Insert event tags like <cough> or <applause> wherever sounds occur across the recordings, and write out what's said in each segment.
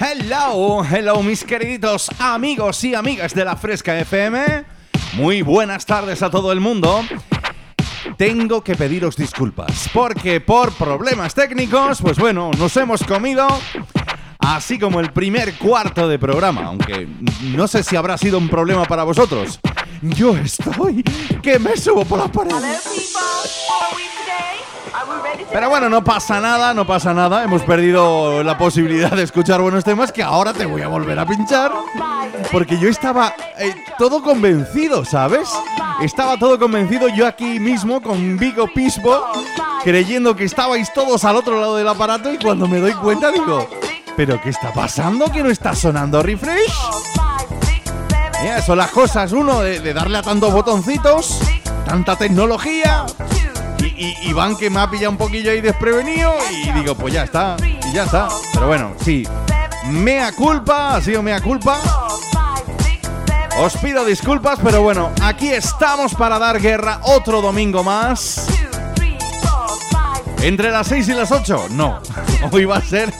Hello, hello mis queriditos amigos y amigas de la Fresca FM. Muy buenas tardes a todo el mundo. Tengo que pediros disculpas porque por problemas técnicos, pues bueno, nos hemos comido así como el primer cuarto de programa, aunque no sé si habrá sido un problema para vosotros. Yo estoy que me subo por la pared. Pero bueno, no pasa nada, no pasa nada. Hemos perdido la posibilidad de escuchar buenos temas que ahora te voy a volver a pinchar. Porque yo estaba eh, todo convencido, ¿sabes? Estaba todo convencido yo aquí mismo con Vigo Pisbo, creyendo que estabais todos al otro lado del aparato y cuando me doy cuenta digo, ¿pero qué está pasando? ¿Que no está sonando refresh? Mira, son las cosas, uno, de, de darle a tantos botoncitos, tanta tecnología, y, Iván que me ha pillado un poquillo ahí desprevenido y digo, pues ya está, y ya está. Pero bueno, sí, mea culpa, ha sido mea culpa. Os pido disculpas, pero bueno, aquí estamos para dar guerra otro domingo más. ¿Entre las 6 y las 8? No, <laughs> hoy va a ser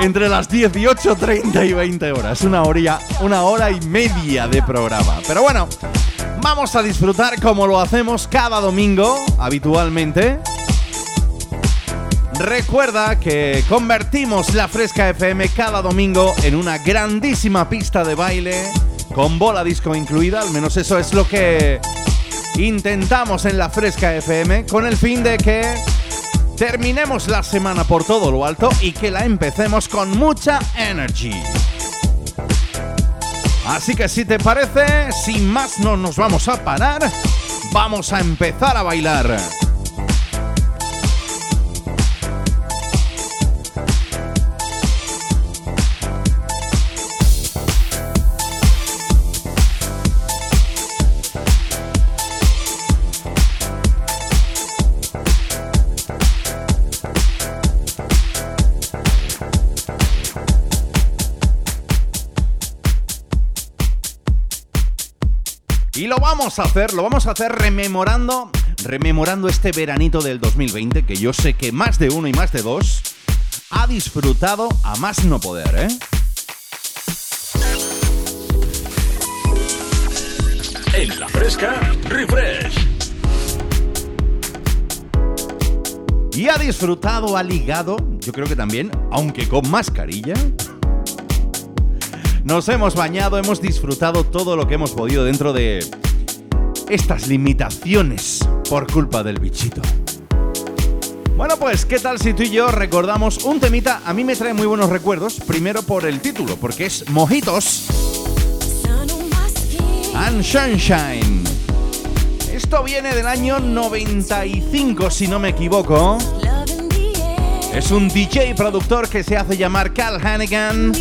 entre las 18, 30 y 20 horas. Una hora, una hora y media de programa. Pero bueno, Vamos a disfrutar como lo hacemos cada domingo, habitualmente. Recuerda que convertimos la Fresca FM cada domingo en una grandísima pista de baile con bola disco incluida, al menos eso es lo que intentamos en la Fresca FM con el fin de que terminemos la semana por todo lo alto y que la empecemos con mucha energy. Así que si te parece, sin más no nos vamos a parar, vamos a empezar a bailar. Vamos a hacer, lo vamos a hacer rememorando, rememorando este veranito del 2020, que yo sé que más de uno y más de dos ha disfrutado a más no poder, ¿eh? En la fresca, refresh. Y ha disfrutado, ha ligado, yo creo que también, aunque con mascarilla, nos hemos bañado, hemos disfrutado todo lo que hemos podido dentro de estas limitaciones por culpa del bichito. Bueno, pues, ¿qué tal si tú y yo recordamos un temita? A mí me trae muy buenos recuerdos. Primero por el título, porque es Mojitos and Sunshine. Esto viene del año 95, si no me equivoco. Es un DJ productor que se hace llamar Cal Hannigan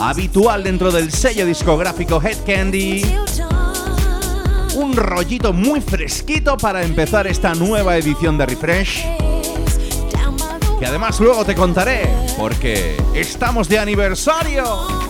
habitual dentro del sello discográfico Head Candy. Un rollito muy fresquito para empezar esta nueva edición de Refresh. que además luego te contaré, porque estamos de aniversario.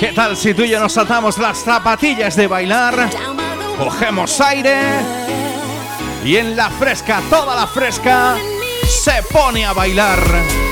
¿Qué tal si tú y yo nos saltamos las zapatillas de bailar? Cogemos aire y en la fresca, toda la fresca, se pone a bailar.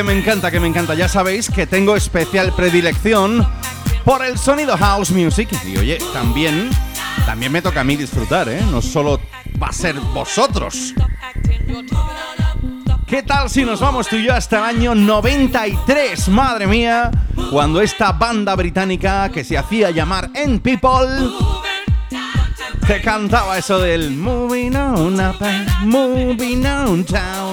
Que me encanta, que me encanta. Ya sabéis que tengo especial predilección por el sonido house music. Y oye, también, también me toca a mí disfrutar, ¿eh? No solo va a ser vosotros. ¿Qué tal si nos vamos tú y yo hasta el año 93? Madre mía, cuando esta banda británica que se hacía llamar N People te cantaba eso del Moving on up moving on down.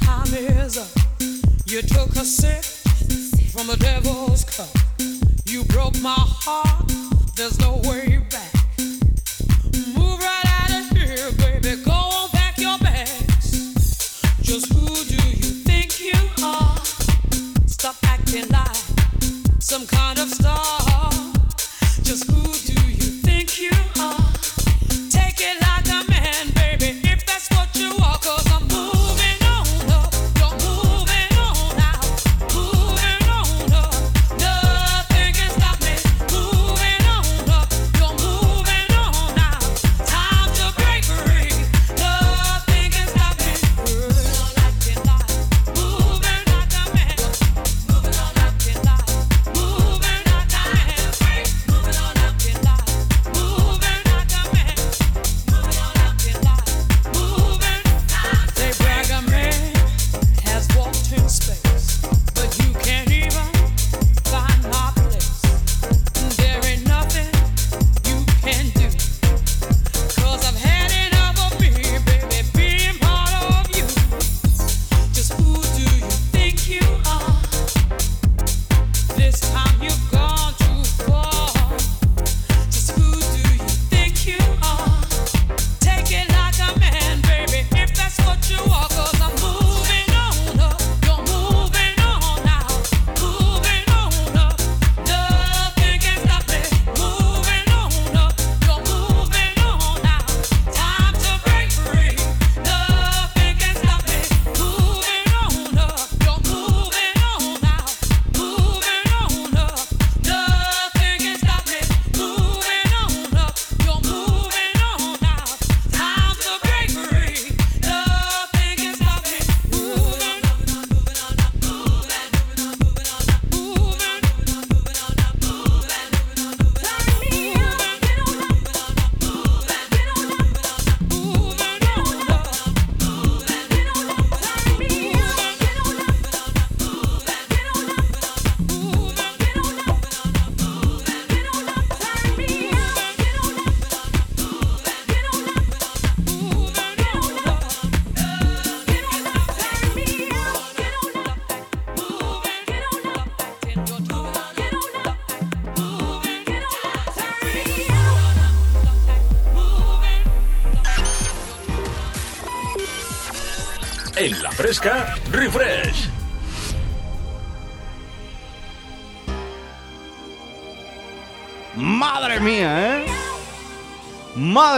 time is up. You took a sip from the devil's cup. You broke my heart. There's no way back.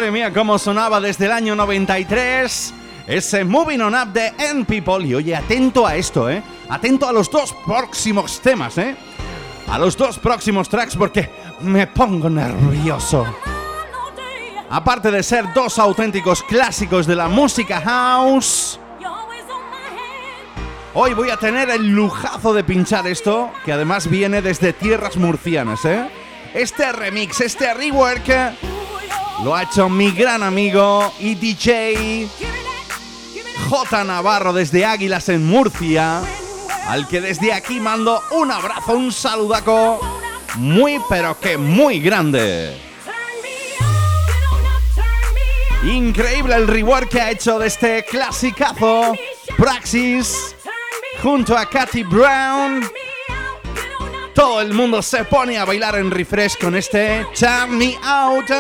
Madre mía, cómo sonaba desde el año 93 ese Moving On Up de End People. Y oye, atento a esto, ¿eh? Atento a los dos próximos temas, ¿eh? A los dos próximos tracks porque me pongo nervioso. Aparte de ser dos auténticos clásicos de la música house, hoy voy a tener el lujazo de pinchar esto, que además viene desde tierras murcianas, ¿eh? Este remix, este rework, lo ha hecho mi gran amigo y DJ J. Navarro desde Águilas en Murcia, al que desde aquí mando un abrazo, un saludaco muy pero que muy grande. Increíble el rework que ha hecho de este clasicazo Praxis junto a Katy Brown. Todo el mundo se pone a bailar en refresh con este Turn Me Out.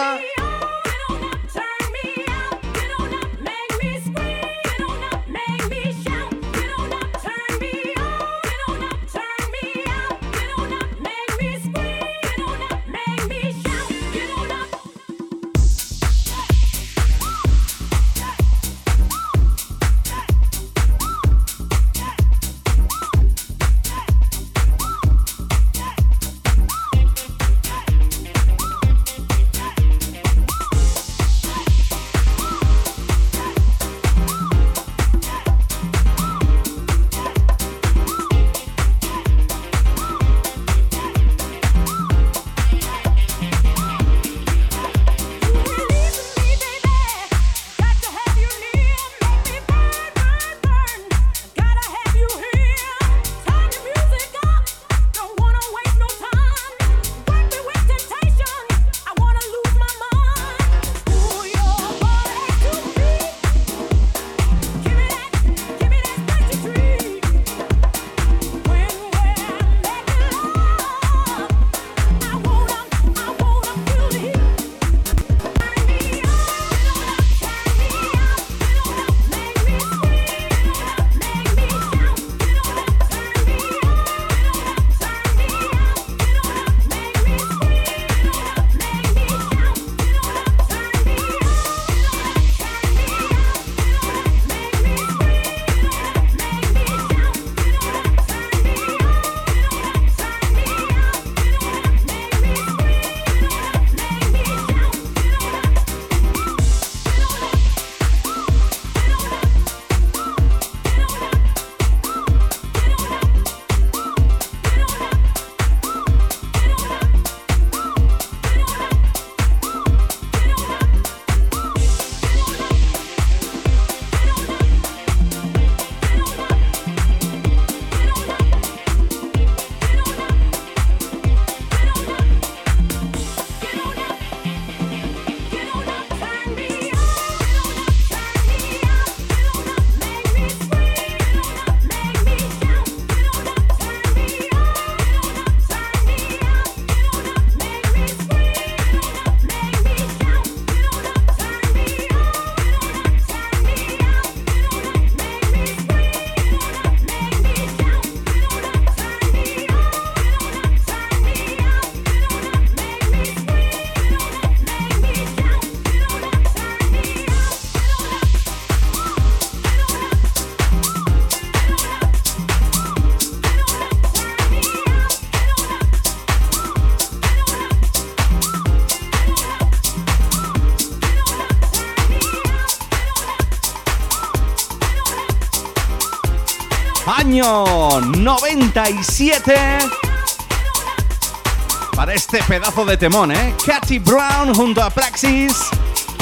97 para este pedazo de temón, ¿eh? Katy Brown junto a Praxis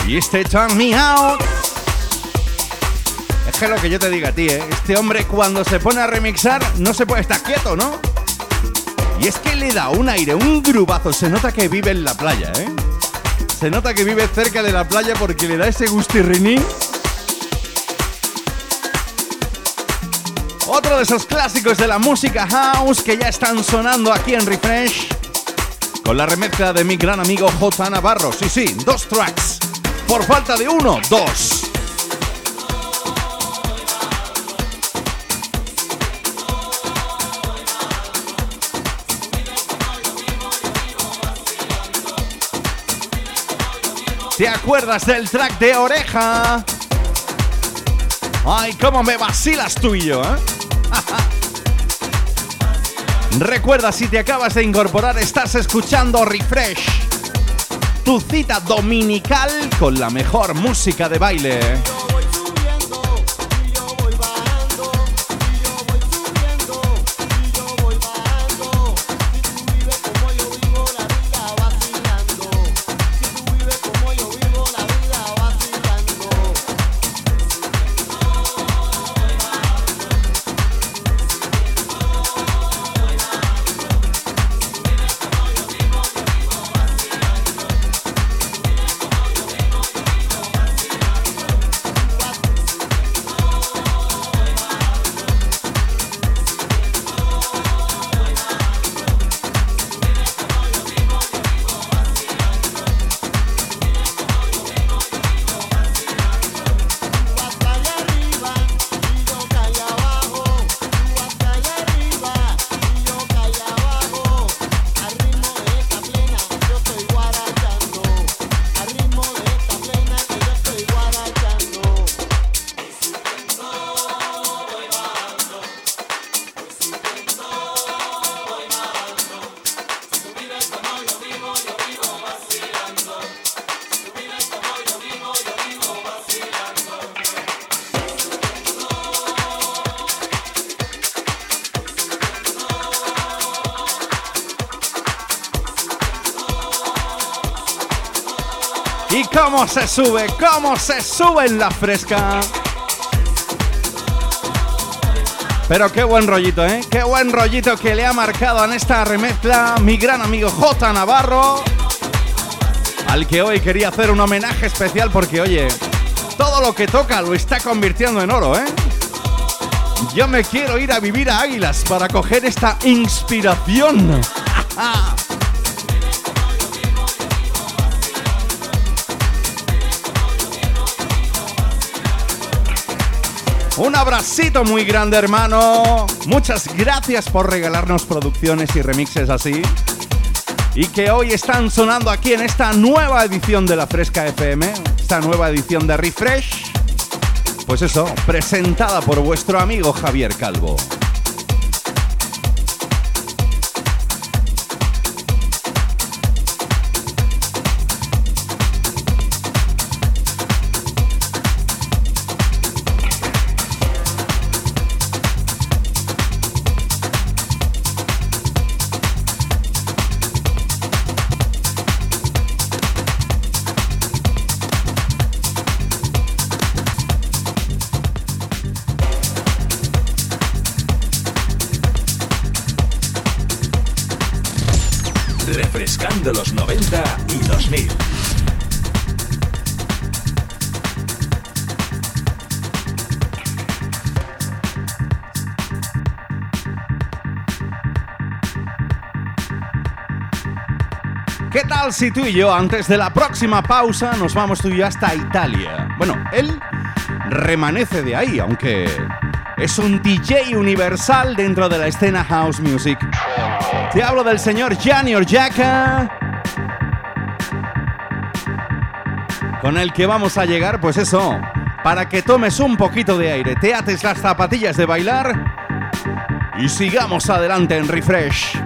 y este Turn Me Out. Es que lo que yo te diga a ti, ¿eh? Este hombre cuando se pone a remixar no se puede estar quieto, ¿no? Y es que le da un aire, un grubazo. Se nota que vive en la playa, ¿eh? Se nota que vive cerca de la playa porque le da ese gustirrinín esos clásicos de la música house que ya están sonando aquí en Refresh con la remezcla de mi gran amigo J. Navarro. Sí, sí, dos tracks. Por falta de uno, dos. ¿Te acuerdas del track de oreja? Ay, cómo me vacilas tú y yo, ¿eh? Recuerda, si te acabas de incorporar, estás escuchando Refresh, tu cita dominical con la mejor música de baile. Se sube, cómo se sube en la fresca. Pero qué buen rollito, ¿eh? Qué buen rollito que le ha marcado en esta remezcla mi gran amigo J. Navarro, al que hoy quería hacer un homenaje especial porque, oye, todo lo que toca lo está convirtiendo en oro, ¿eh? Yo me quiero ir a vivir a Águilas para coger esta inspiración. Abracito muy grande, hermano. Muchas gracias por regalarnos producciones y remixes así. Y que hoy están sonando aquí en esta nueva edición de la Fresca FM, esta nueva edición de Refresh. Pues eso, presentada por vuestro amigo Javier Calvo. De los 90 y 2000. ¿Qué tal si tú y yo, antes de la próxima pausa, nos vamos tú y yo hasta Italia? Bueno, él remanece de ahí, aunque es un DJ universal dentro de la escena house music. Te hablo del señor Gianni Orjaka. Con el que vamos a llegar, pues eso, para que tomes un poquito de aire, te ates las zapatillas de bailar y sigamos adelante en Refresh.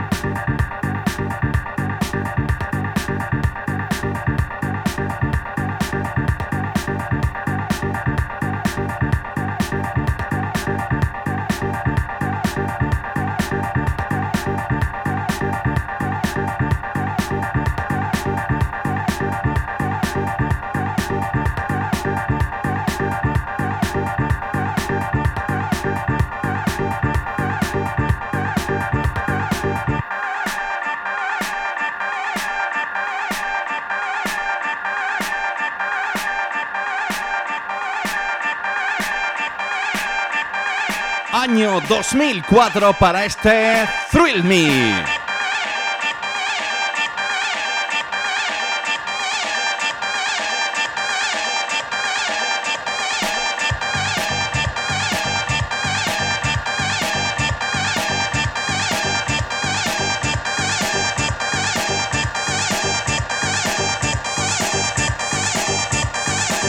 2004 para este Thrill Me.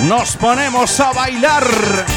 nos ponemos a bailar.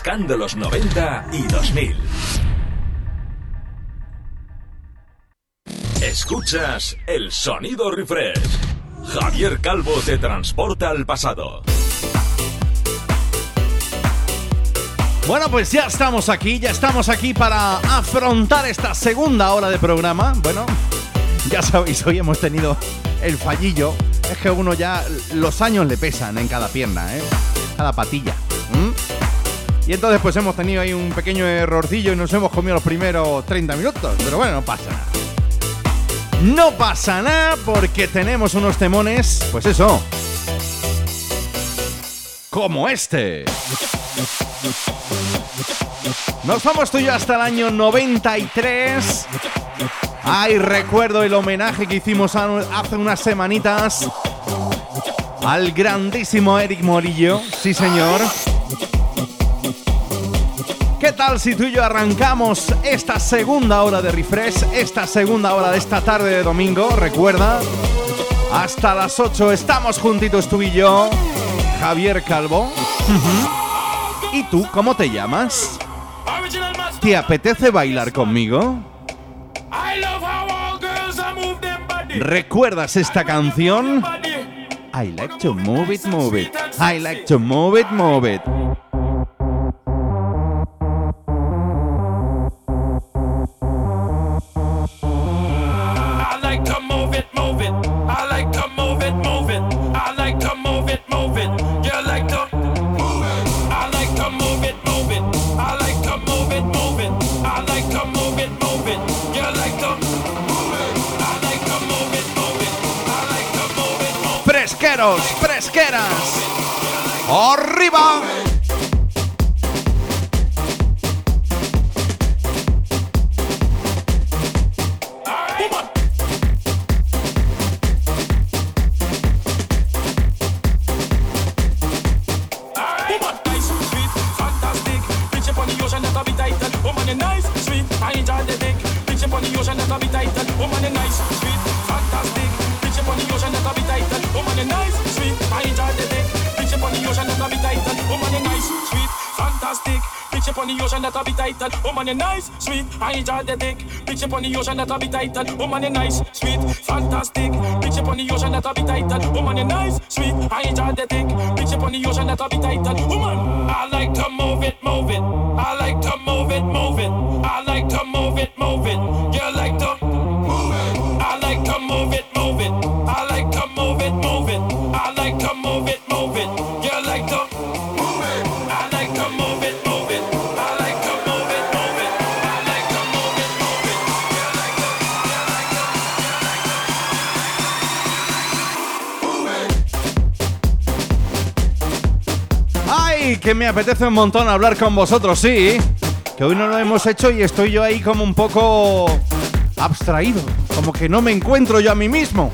Refrescando los 90 y 2000. Escuchas el sonido refresh. Javier Calvo te transporta al pasado. Bueno, pues ya estamos aquí, ya estamos aquí para afrontar esta segunda hora de programa. Bueno, ya sabéis, hoy hemos tenido el fallillo. Es que uno ya los años le pesan en cada pierna, ¿eh? Cada patilla. Y entonces pues hemos tenido ahí un pequeño errorcillo y nos hemos comido los primeros 30 minutos. Pero bueno, no pasa nada. No pasa nada porque tenemos unos temones, pues eso. Como este. Nos vamos tú y yo hasta el año 93. Ay, recuerdo el homenaje que hicimos hace unas semanitas al grandísimo Eric Morillo. Sí, señor. ¿Qué tal si tú y yo arrancamos esta segunda hora de refresh, esta segunda hora de esta tarde de domingo? Recuerda, hasta las 8 estamos juntitos tú y yo, Javier Calvo. ¿Y tú cómo te llamas? ¿Te apetece bailar conmigo? ¿Recuerdas esta canción? I like to move it, move it. I like to move it, move it. Fresqueras. ¡Arriba! Bitch up on the ocean that'll be tighter. Woman, you nice, sweet, fantastic. Bitch up on the ocean that'll be tighter. Woman, you nice, sweet. I enjoy the dick. Bitch up on the ocean that'll be tighter. Woman, me apetece un montón hablar con vosotros, sí. Que hoy no lo hemos hecho y estoy yo ahí como un poco abstraído. Como que no me encuentro yo a mí mismo.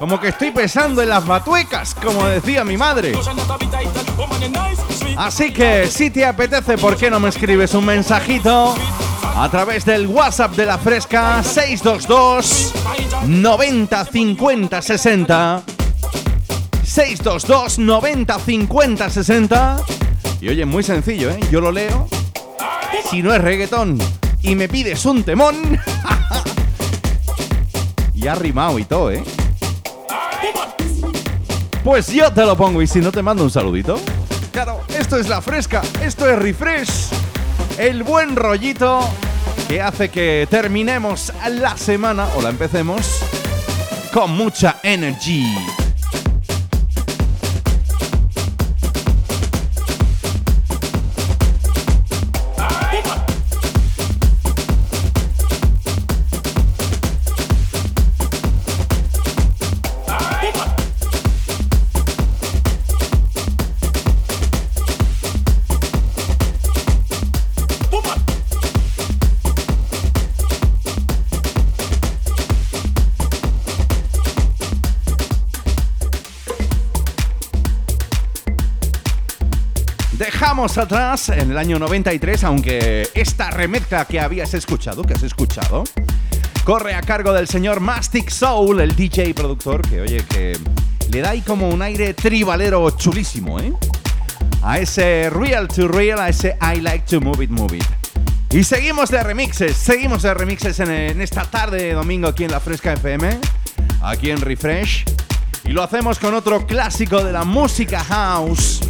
Como que estoy pesando en las batuecas, como decía mi madre. Así que si te apetece, ¿por qué no me escribes un mensajito? A través del WhatsApp de la Fresca 622 90 50 60 622 90 50 60 Y oye, muy sencillo, ¿eh? Yo lo leo. Si no es reggaetón y me pides un temón. <laughs> y ha rimado y todo, ¿eh? Pues yo te lo pongo y si no te mando un saludito. Claro, esto es la fresca, esto es refresh. El buen rollito que hace que terminemos la semana o la empecemos con mucha energy. atrás, en el año 93, aunque esta remezcla que habías escuchado, que has escuchado, corre a cargo del señor Mastic Soul, el DJ productor, que oye, que le da ahí como un aire tribalero chulísimo, ¿eh? A ese Real to Real, a ese I Like to Move It, Move It. Y seguimos de remixes, seguimos de remixes en, en esta tarde de domingo aquí en la Fresca FM, aquí en Refresh. Y lo hacemos con otro clásico de la música house.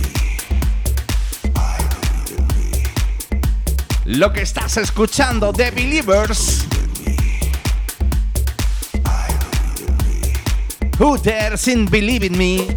Lo que estás escuchando The Believers. Who dares in believe in me?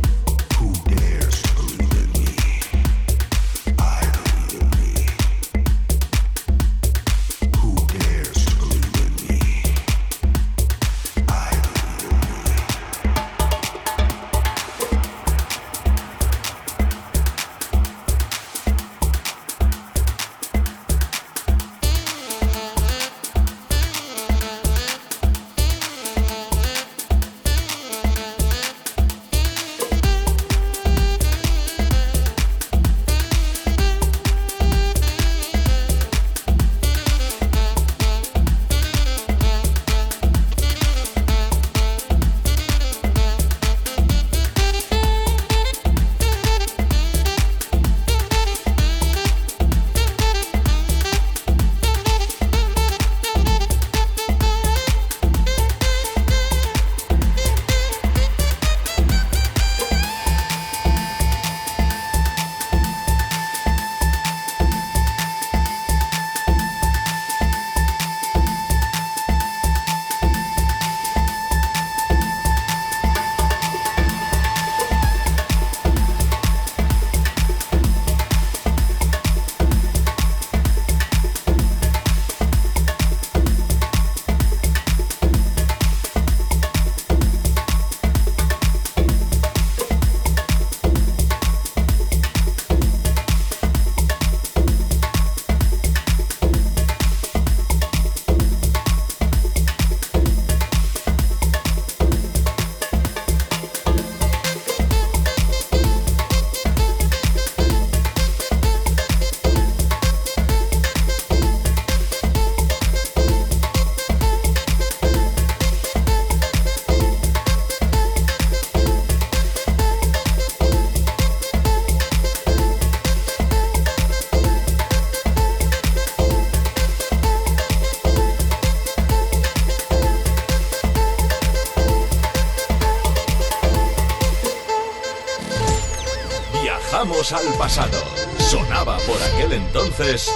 Al pasado. Sonaba por aquel entonces.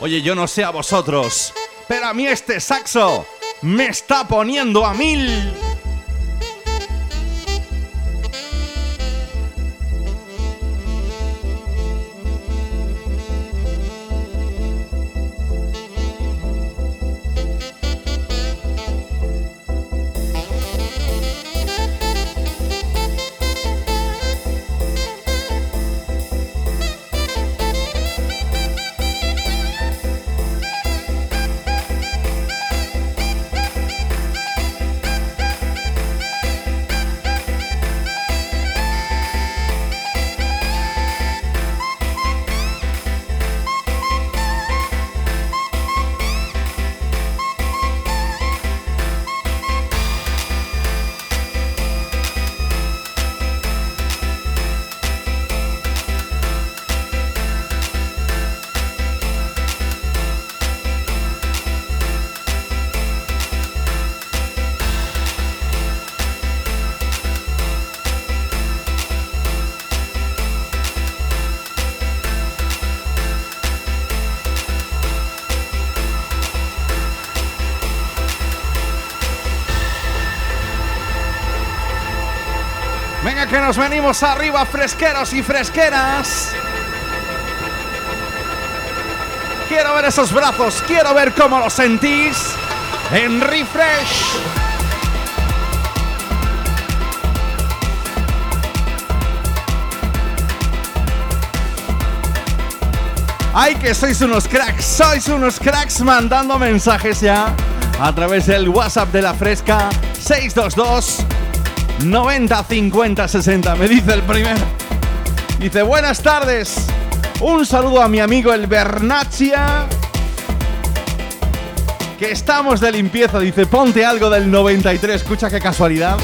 Oye, yo no sé a vosotros, pero a mí este saxo me está poniendo a mil. Venimos arriba, fresqueros y fresqueras. Quiero ver esos brazos, quiero ver cómo los sentís en refresh. ¡Ay, que sois unos cracks! ¡Sois unos cracks mandando mensajes ya! A través del WhatsApp de la Fresca 622 90 50 60. Me dice el primero. Dice, buenas tardes. Un saludo a mi amigo el Bernaccia. Que estamos de limpieza. Dice, ponte algo del 93. Escucha qué casualidad.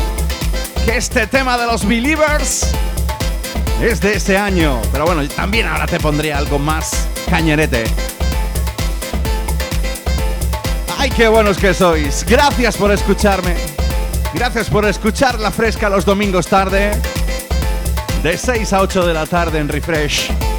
Que este tema de los Believers es de ese año. Pero bueno, también ahora te pondré algo más cañerete. ¡Ay, qué buenos que sois! Gracias por escucharme. Gracias por escuchar La Fresca los domingos tarde. De 6 a 8 de la tarde en Refresh.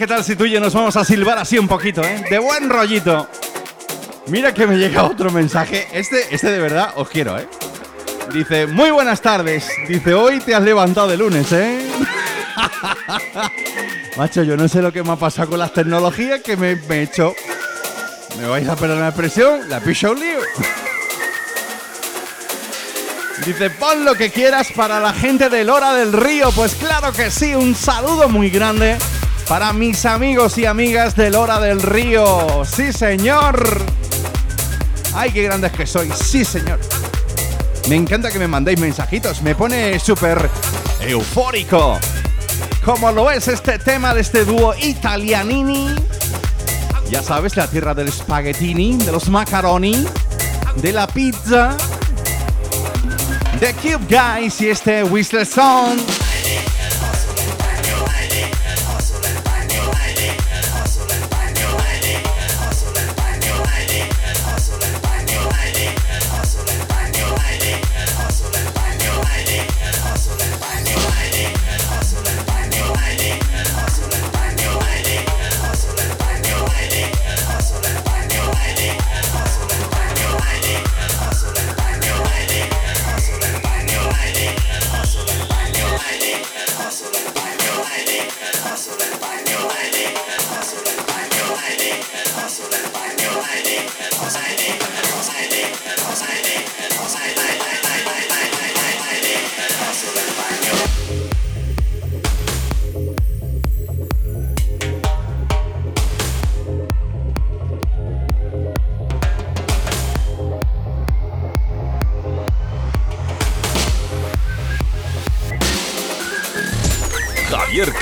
¿Qué tal si tú y yo nos vamos a silbar así un poquito, eh? De buen rollito. Mira que me llega otro mensaje. Este, este de verdad os quiero, ¿eh? Dice, muy buenas tardes. Dice, hoy te has levantado de lunes, ¿eh? <laughs> Macho, yo no sé lo que me ha pasado con las tecnologías que me, he hecho. ¿Me vais a perdonar la expresión? La picha un lío. <laughs> Dice, pon lo que quieras para la gente del Hora del Río. Pues claro que sí, un saludo muy grande para mis amigos y amigas del Hora del Río. Sí, señor. Ay, qué grandes que sois. Sí, señor. Me encanta que me mandéis mensajitos. Me pone súper eufórico. Como lo es este tema de este dúo italianini. Ya sabes, la tierra del spaghettini, de los macaroni, de la pizza, de Cube Guys y este Whistle Song.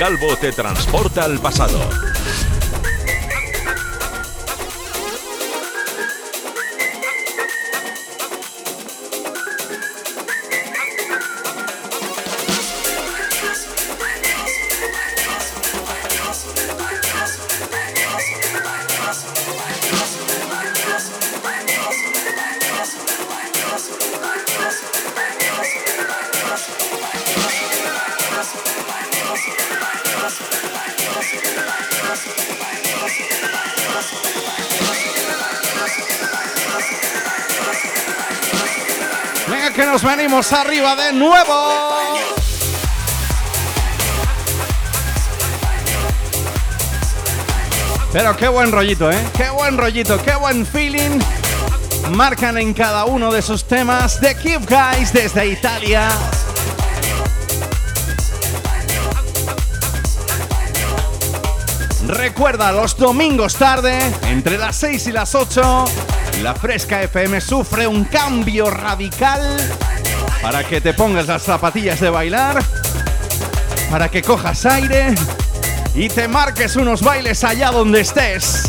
Calvo te transporta al pasado. Arriba de nuevo. Pero qué buen rollito, ¿eh? Qué buen rollito, qué buen feeling. Marcan en cada uno de sus temas The Keep Guys desde Italia. Recuerda, los domingos tarde, entre las 6 y las 8, la Fresca FM sufre un cambio radical para que te pongas las zapatillas de bailar, para que cojas aire y te marques unos bailes allá donde estés.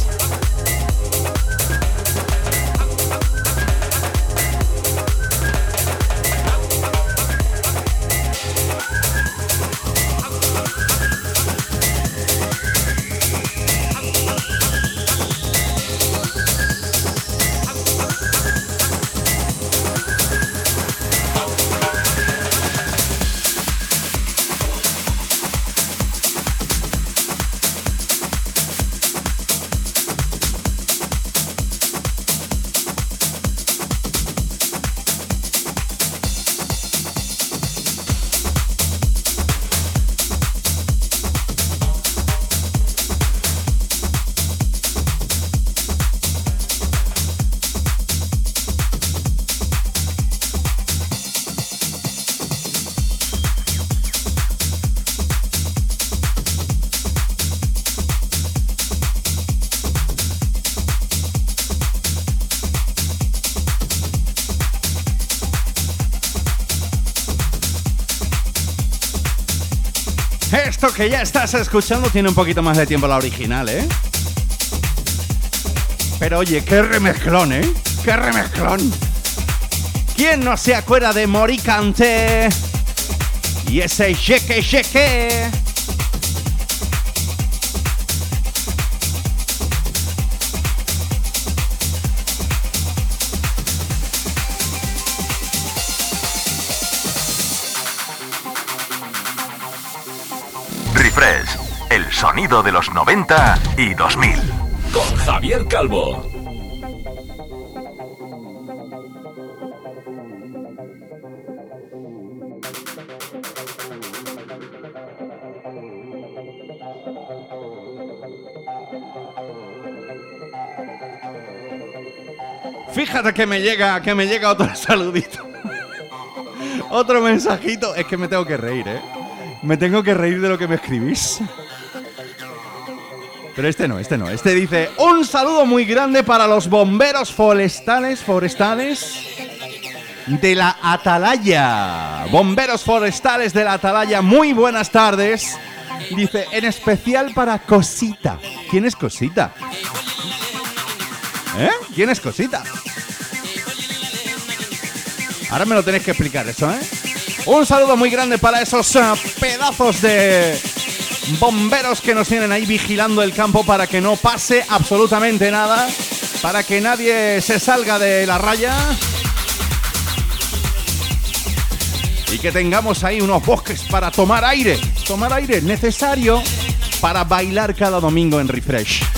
Estás escuchando tiene un poquito más de tiempo la original, ¿eh? Pero oye, qué remezclón, ¿eh? ¡Qué remezclón! ¿Quién no se acuerda de Moricante? Y ese cheque cheque. Sonido de los 90 y 2000. Con Javier Calvo. Fíjate que me llega, que me llega otro <laughs> saludito. otro mensajito. Es que me tengo que reír, ¿eh? Me tengo que reír de lo que me escribís. Pero este no, este no. Este dice, un saludo muy grande para los bomberos forestales, forestales de la Atalaya. Bomberos forestales de la Atalaya, muy buenas tardes. Dice, en especial para Cosita. ¿Quién es Cosita? ¿Eh? ¿Quién es Cosita? Ahora me lo tenéis que explicar eso, ¿eh? Un saludo muy grande para esos uh, pedazos de bomberos que nos tienen ahí vigilando el campo para que no pase absolutamente nada, para que nadie se salga de la raya y que tengamos ahí unos bosques para tomar aire, tomar aire necesario para bailar cada domingo en Refresh.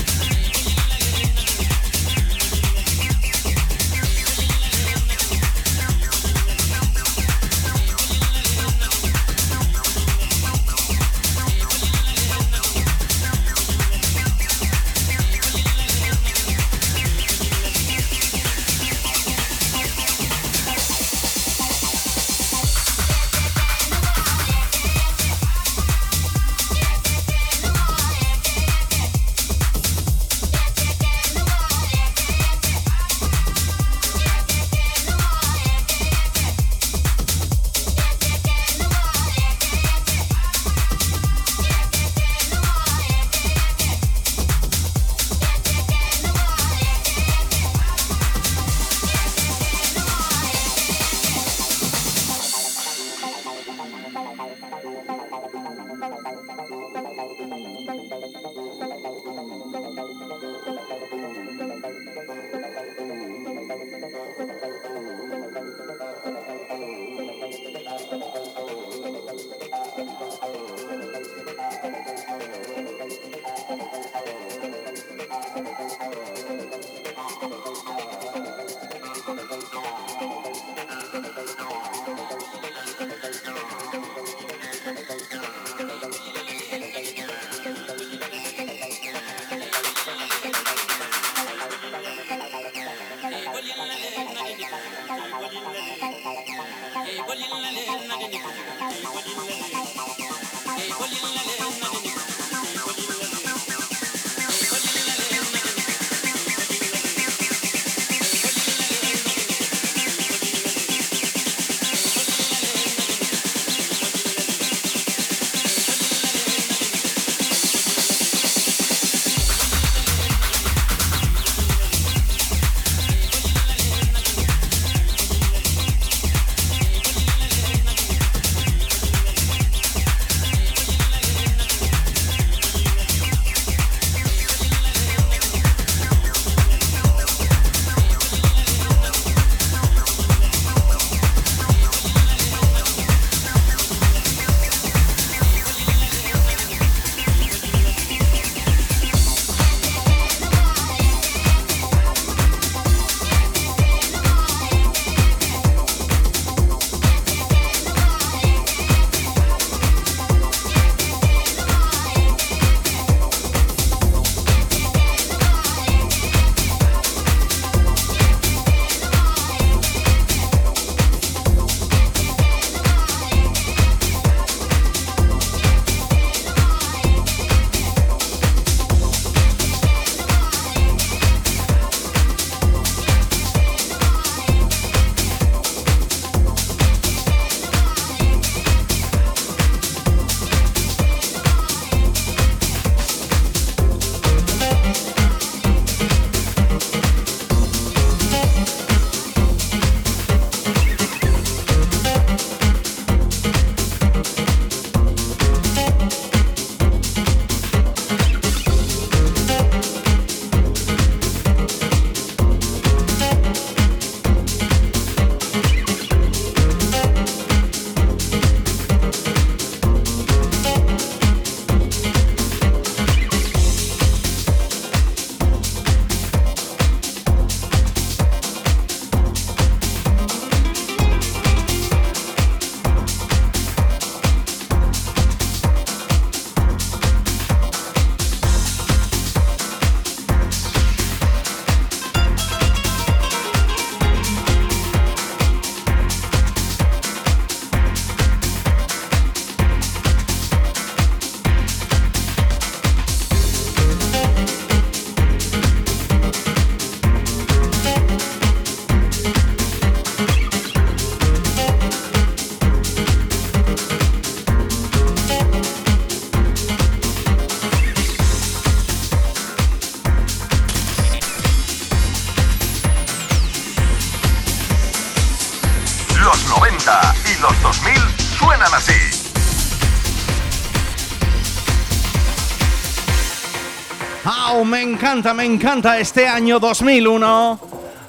Encanta, me encanta este año 2001.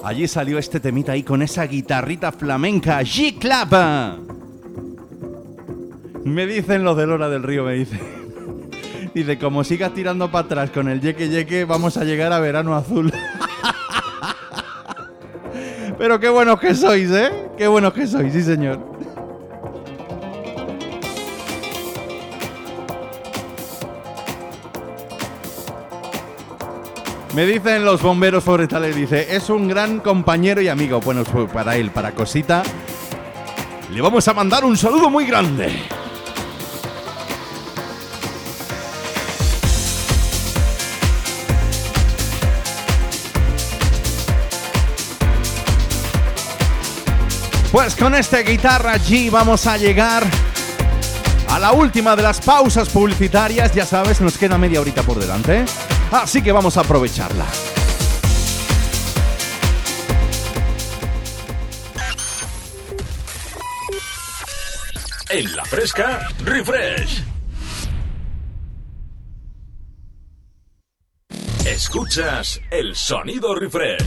Allí salió este temita ahí con esa guitarrita flamenca, G-Clap. Me dicen los de Lora del Río, me dice. <laughs> Dice, como sigas tirando para atrás con el yeque yeque, vamos a llegar a verano azul. <laughs> Pero qué buenos que sois, ¿eh? Qué buenos que sois, sí señor. Me dicen los bomberos forestales, dice, es un gran compañero y amigo. Bueno, para él, para Cosita, le vamos a mandar un saludo muy grande. Pues con esta guitarra G vamos a llegar a la última de las pausas publicitarias. Ya sabes, nos queda media horita por delante. Así que vamos a aprovecharla. En la fresca, refresh. Escuchas el sonido refresh.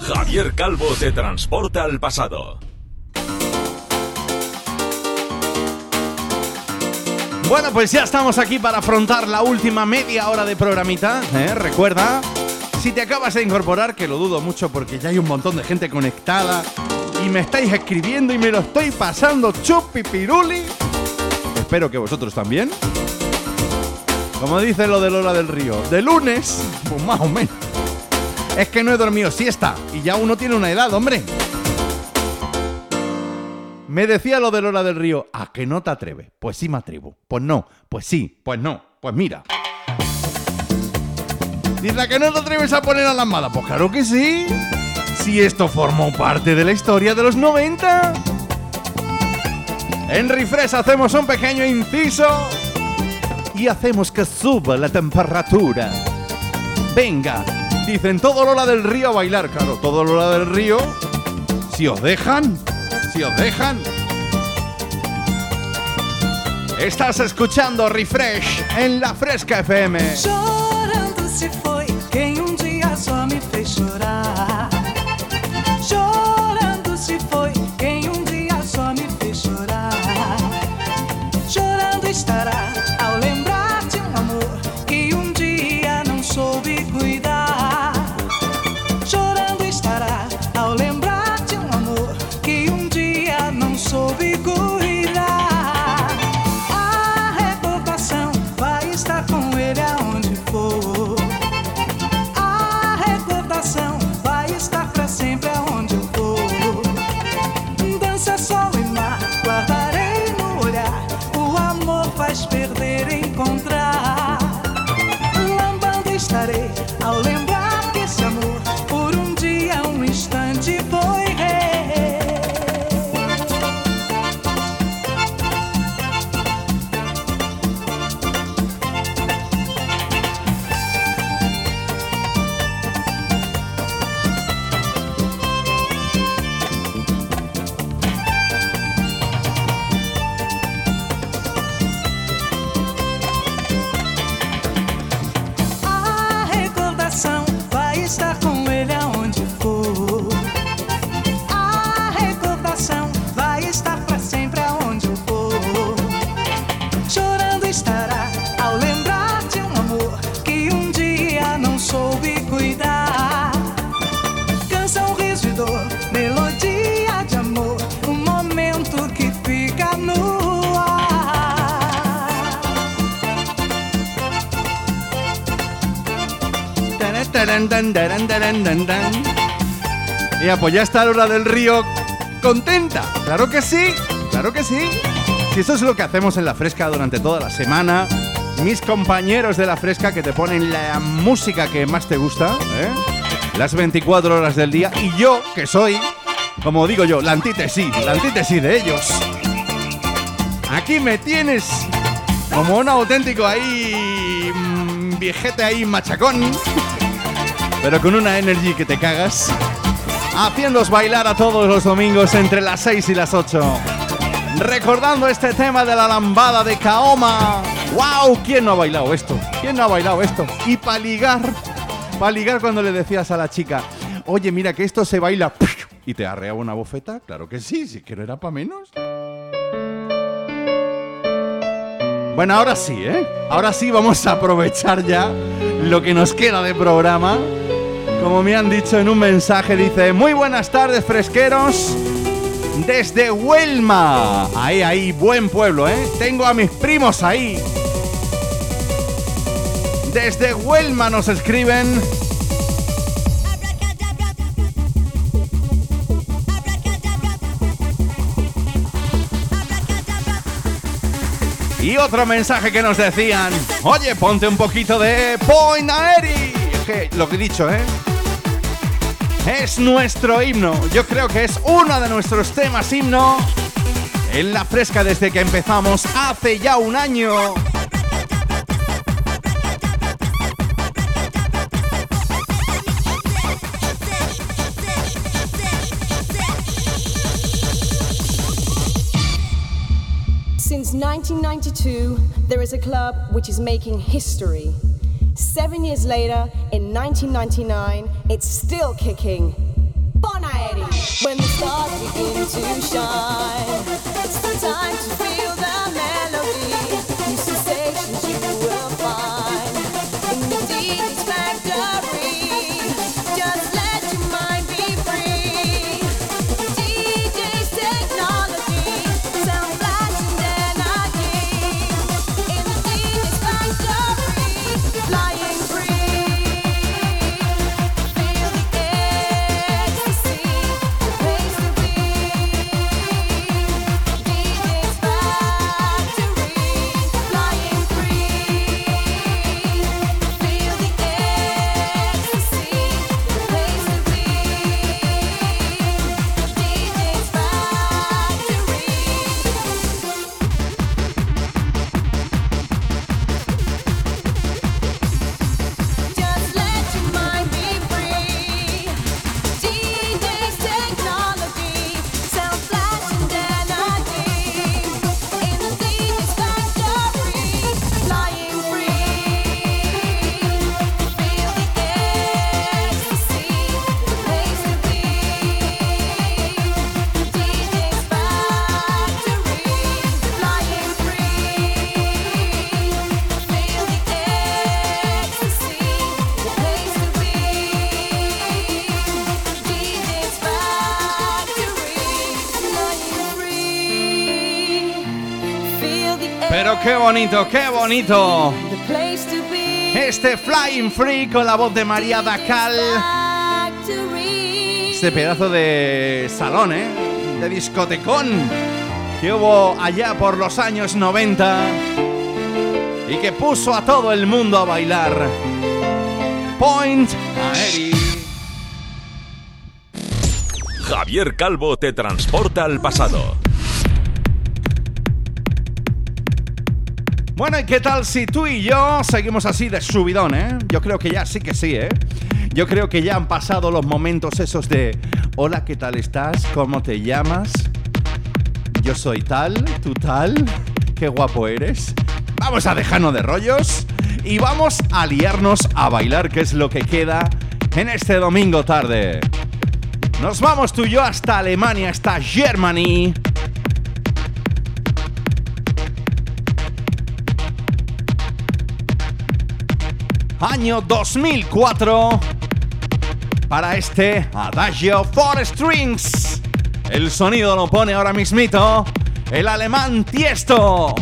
Javier Calvo te transporta al pasado. Bueno, pues ya estamos aquí para afrontar la última media hora de programita. ¿eh? Recuerda, si te acabas de incorporar, que lo dudo mucho porque ya hay un montón de gente conectada y me estáis escribiendo y me lo estoy pasando chupi piruli. Espero que vosotros también. Como dice lo de Lola del Río, de lunes, pues más o menos. Es que no he dormido siesta y ya uno tiene una edad, hombre. Me decía lo de Lola del Río, ¿a que no te atreves? Pues sí me atrevo. Pues no, pues sí, pues no, pues mira. Dice ¿a que no te atreves a poner a la mala. Pues claro que sí. Si esto formó parte de la historia de los 90. En Refresh hacemos un pequeño inciso y hacemos que suba la temperatura. Venga, dicen todo Lola del Río a bailar. Claro, todo Lola del Río. Si os dejan, dejan. Estás escuchando Refresh en la Fresca FM. Pues ya está Lola del Río contenta. Claro que sí, claro que sí. Si eso es lo que hacemos en La Fresca durante toda la semana, mis compañeros de La Fresca que te ponen la música que más te gusta, ¿eh? las 24 horas del día, y yo, que soy, como digo yo, la antítesis, la antítesis de ellos. Aquí me tienes como un auténtico ahí, mm, viejete ahí machacón pero con una energy que te cagas. Haciéndoos bailar a todos los domingos entre las 6 y las 8. Recordando este tema de la lambada de Kaoma. ¡Wow! ¿Quién no ha bailado esto? ¿Quién no ha bailado esto? Y para ligar, para ligar cuando le decías a la chica, oye, mira que esto se baila y te arreaba una bofeta. Claro que sí, si que no era para menos. Bueno, ahora sí, ¿eh? Ahora sí vamos a aprovechar ya lo que nos queda de programa. Como me han dicho en un mensaje, dice, muy buenas tardes, fresqueros. Desde Huelma. Ahí, ahí, buen pueblo, ¿eh? Tengo a mis primos ahí. Desde Huelma nos escriben. Y otro mensaje que nos decían, oye, ponte un poquito de Point Aeri. Lo que he dicho, ¿eh? Es nuestro himno. Yo creo que es uno de nuestros temas himno en la fresca desde que empezamos hace ya un año. Since 1992, there is a club which is making history. Seven years later, in 1999, it's still kicking. Bonaeri! When the stars begin to shine, it's the time bonito, qué bonito. Este Flying Free con la voz de María Dacal. Este pedazo de salón, ¿eh? De discotecón que hubo allá por los años 90 y que puso a todo el mundo a bailar. Point Aeri. Javier Calvo te transporta al pasado. Bueno, ¿y qué tal si tú y yo seguimos así de subidón, eh? Yo creo que ya sí que sí, ¿eh? Yo creo que ya han pasado los momentos esos de Hola, ¿qué tal estás? ¿Cómo te llamas? Yo soy tal, tú tal. Qué guapo eres. Vamos a dejarnos de rollos y vamos a liarnos a bailar, que es lo que queda en este domingo tarde. Nos vamos tú y yo hasta Alemania, hasta Germany. Año 2004 para este Adagio for Strings. El sonido lo pone ahora mismito el alemán Tiesto.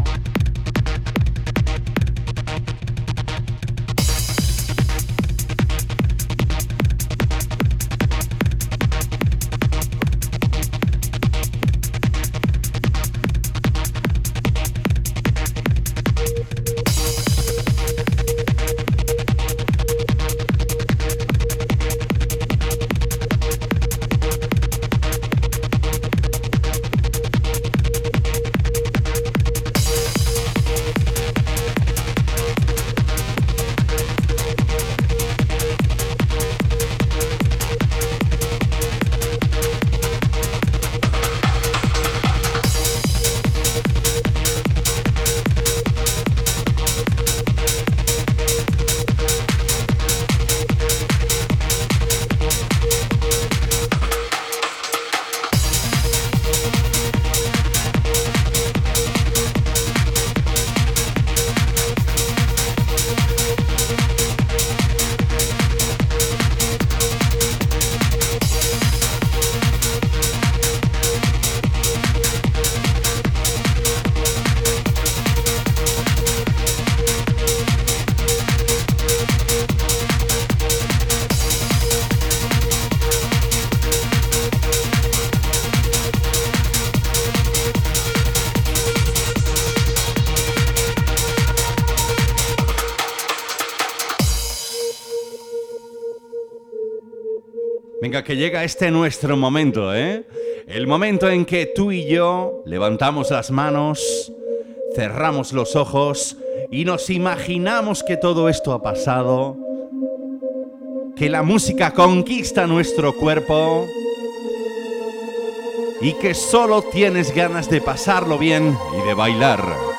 Que llega este nuestro momento, ¿eh? El momento en que tú y yo levantamos las manos, cerramos los ojos y nos imaginamos que todo esto ha pasado, que la música conquista nuestro cuerpo y que solo tienes ganas de pasarlo bien y de bailar.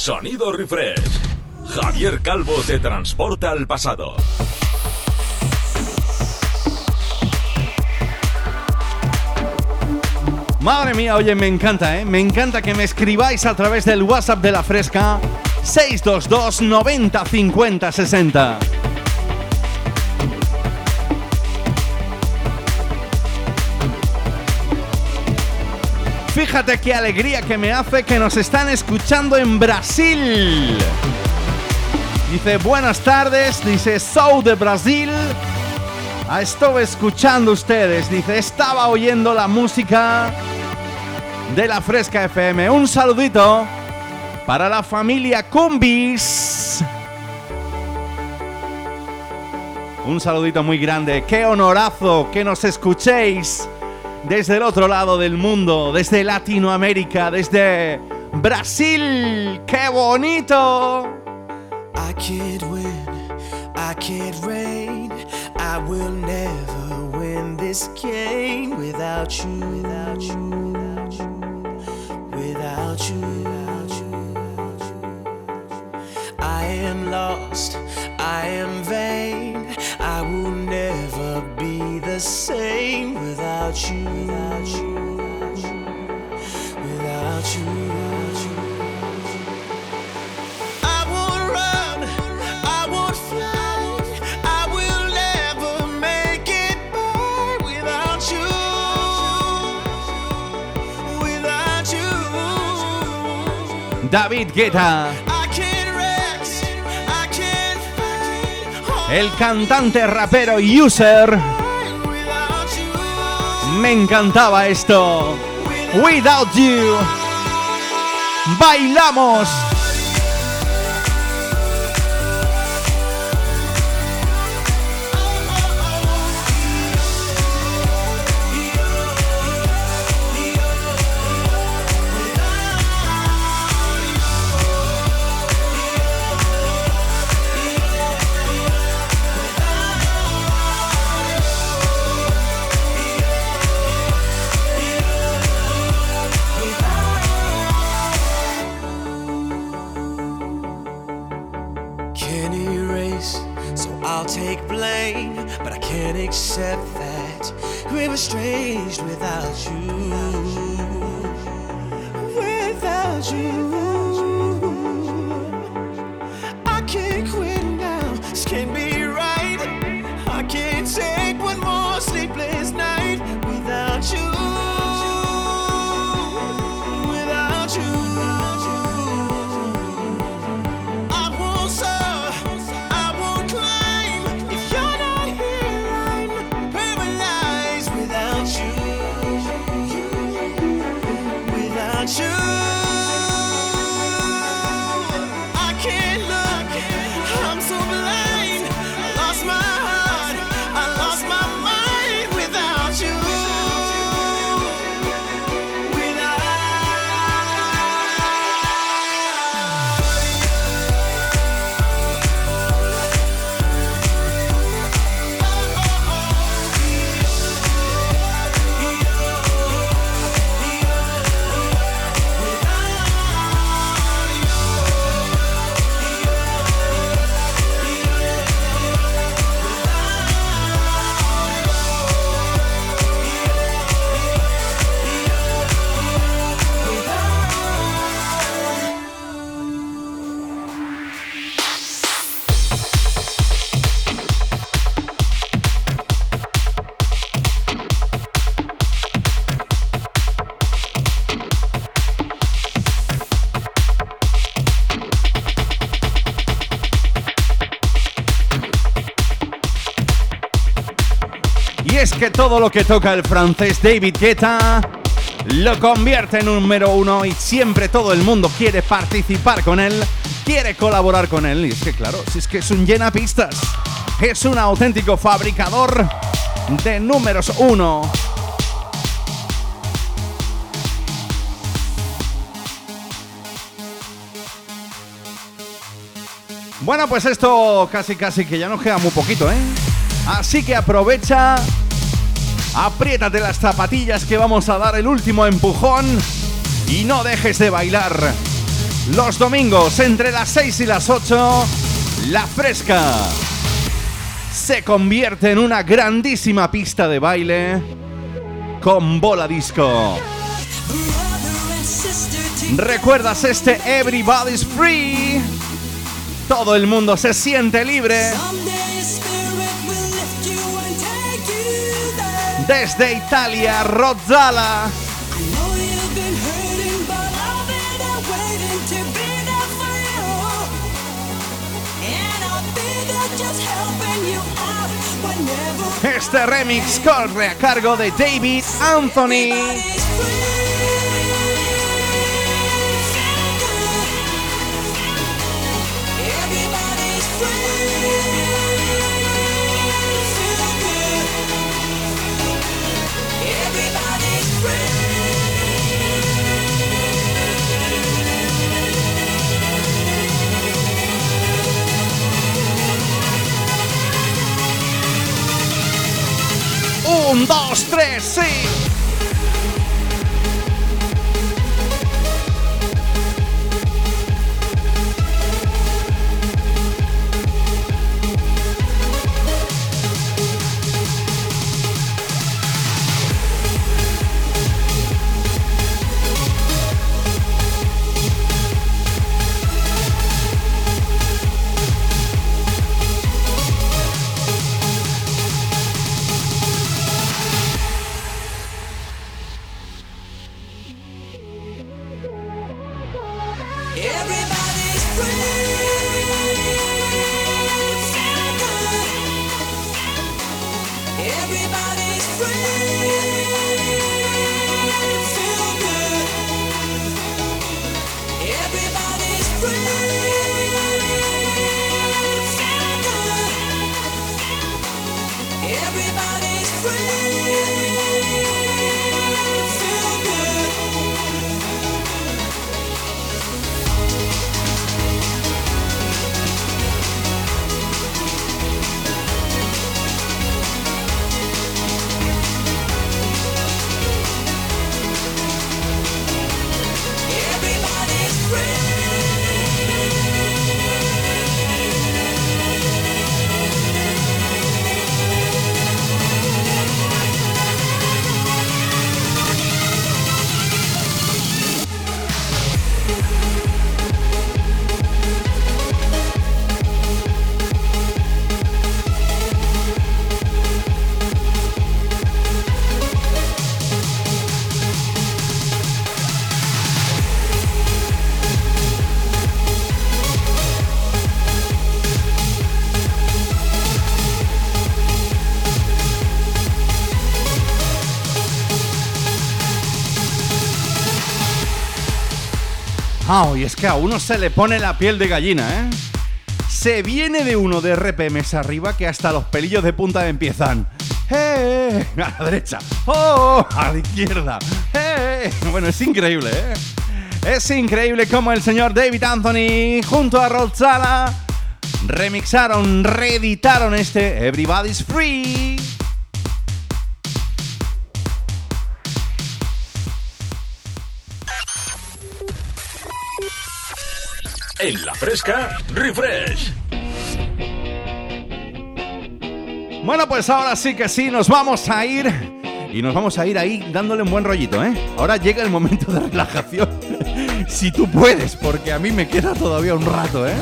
Sonido refresh. Javier Calvo te transporta al pasado. Madre mía, oye, me encanta, ¿eh? Me encanta que me escribáis a través del WhatsApp de la Fresca 622 90 50 60. Fíjate qué alegría que me hace que nos están escuchando en Brasil. Dice, buenas tardes, dice, Sou de Brasil. Ah, estuve escuchando ustedes, dice, estaba oyendo la música de la Fresca FM. Un saludito para la familia Cumbis. Un saludito muy grande, qué honorazo que nos escuchéis desde el otro lado del mundo, desde Latinoamérica, desde Brasil. ¡Qué bonito! I can't win, I can't reign. I will never win this game without you, without you, without you, without you, without you. I am lost, I am vain. I will never be the same without you, without you, without you, without you. I won't run, I won't fly. I will never make it by without you, without you. David Guetta, el cantante rapero User. Me encantaba esto. Without you. Bailamos. Todo lo que toca el francés David Guetta lo convierte en número uno y siempre todo el mundo quiere participar con él, quiere colaborar con él. Y es que claro, si es que es un llena pistas, es un auténtico fabricador de números uno. Bueno, pues esto casi casi que ya nos queda muy poquito, ¿eh? Así que aprovecha, apriétate las zapatillas que vamos a dar el último empujón y no dejes de bailar. Los domingos entre las 6 y las 8, La Fresca se convierte en una grandísima pista de baile con bola disco. ¿Recuerdas este Everybody's Free? Todo el mundo se siente libre. Desde Italia, Rozzala. Este remix corre a cargo de David Anthony. Un, dos, tres, sí. Y es que a uno se le pone la piel de gallina, ¿eh? Se viene de uno de RPMs arriba que hasta los pelillos de punta empiezan. ¡Eh! A la derecha. ¡Oh! A la izquierda. ¡Eh! Bueno, es increíble, ¿eh? Es increíble como el señor David Anthony junto a Rod Sala remixaron, reeditaron este Everybody's Free. En la fresca, refresh. Bueno, pues ahora sí que sí, nos vamos a ir. Y nos vamos a ir ahí dándole un buen rollito, ¿eh? Ahora llega el momento de relajación. <laughs> si tú puedes, porque a mí me queda todavía un rato, ¿eh?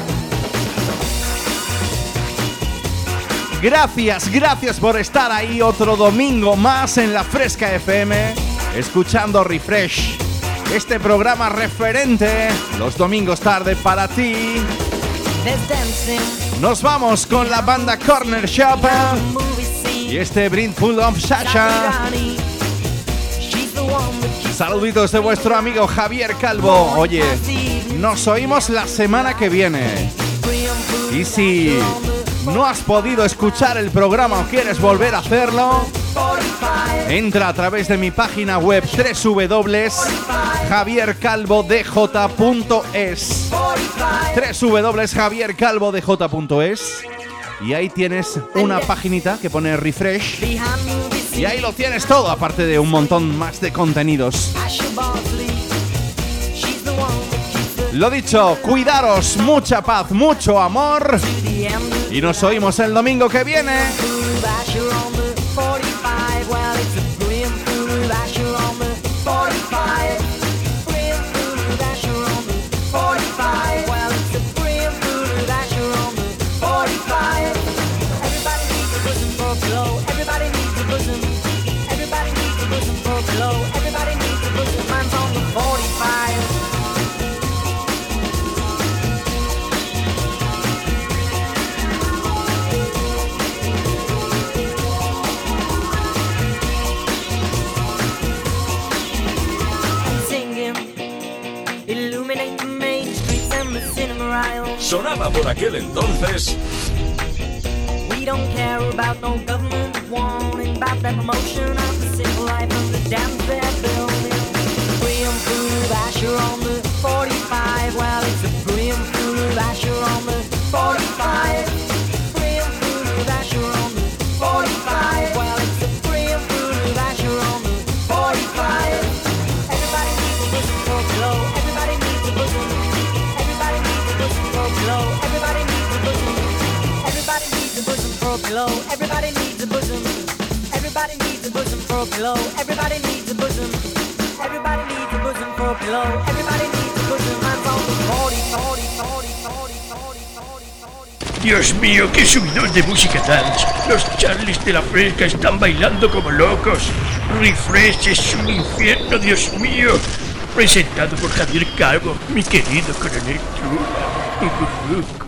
Gracias, gracias por estar ahí otro domingo más en la Fresca FM, escuchando Refresh este programa referente los domingos tarde para ti. Nos vamos con la banda Corner Shop y este Full of Sasha. Saluditos de vuestro amigo Javier Calvo. Oye, nos oímos la semana que viene. Y si no has podido escuchar el programa o quieres volver a hacerlo, entra a través de mi página web www.javiercalvodj.es www.javiercalvodj.es y ahí tienes una paginita que pone refresh y ahí lo tienes todo, aparte de un montón más de contenidos. Lo dicho, cuidaros, mucha paz, mucho amor. Y nos oímos el domingo que viene. Sonaba por aquel entonces. We don't care about no government warning about that promotion of the civil life of the dams they're building. Free and Asher on the 45. Well, it's a free and Asher on the 45. Pillow. Everybody needs a bosom. Everybody needs a bosom for a pillow. Everybody needs a bosom. I'm on the 40, 40, 40, 40, 40, 40, 40. Dios mío, qué subidón de música dance. Los Charlies de la Fresca están bailando como locos. Refresh es un infierno, Dios mío. Presentado por Javier Calvo, mi querido coronel Chula.